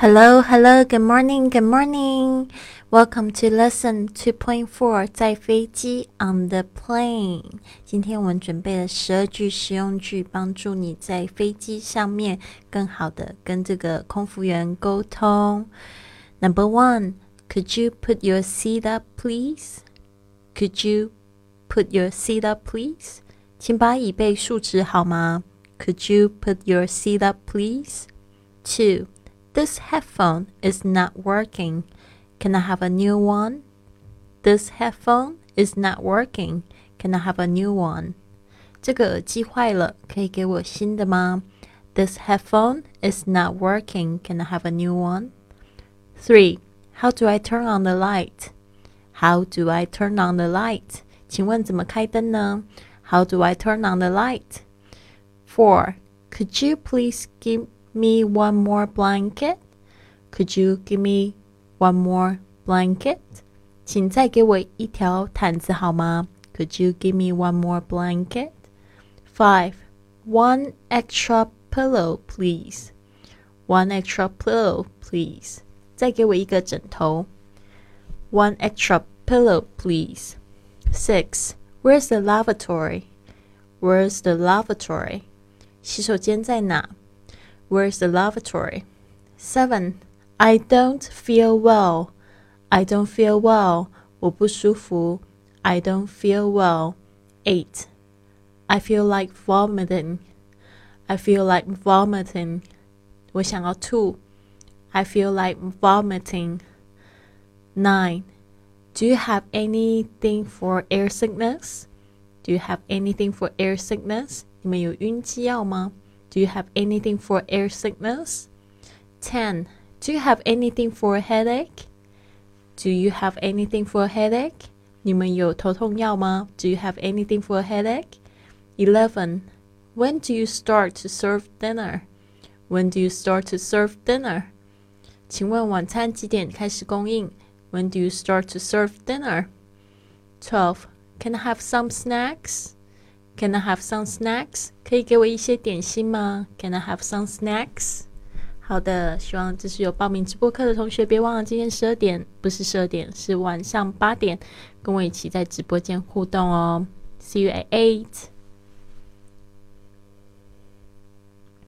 Hello, hello, good morning, good morning. Welcome to lesson two point four，在飞机 on the plane。今天我们准备了十二句实用句，帮助你在飞机上面更好的跟这个空服员沟通。Number one, could you put your seat up, please? Could you put your seat up, please? 请把椅背竖直好吗？Could you put your seat up, please? Two. This headphone is not working. Can I have a new one? This headphone is not working. Can I have a new one? 这个耳机坏了，可以给我新的吗？This headphone is not working. Can I have a new one? 3. How do I turn on the light? How do I turn on the light? 请问怎么开灯呢？How do I turn on the light? 4. Could you please give me one more blanket? Could you give me one more blanket? 请再给我一条毯子好吗？Could you give me one more blanket? Five. One extra pillow, please. One extra pillow, please. 再给我一个枕头。One extra pillow, please. Six. Where's the lavatory? Where's the lavatory? 洗手间在哪 ？Where's the lavatory? 7. I don't feel well. I don't feel well. 我不舒服. I don't feel well. 8. I feel like vomiting. I feel like vomiting. 我想要吐. I feel like vomiting. 9. Do you have anything for air sickness? Do you have anything for air sickness? 你们有晕机药吗 ？do you have anything for air sickness? 10. Do you have anything for a headache? Do you have anything for a headache? 你们有头痛药吗? Do you have anything for a headache? 11. When do you start to serve dinner? When do you start to serve dinner? 请问晚餐几点开始供应? When do you start to serve dinner? 12. Can I have some snacks? Can I have some snacks? 可以给我一些点心吗？Can I have some snacks? 好的，希望这是有报名直播课的同学，别忘了今天十二点，不是十二点，是晚上八点，跟我一起在直播间互动哦。See you at eight.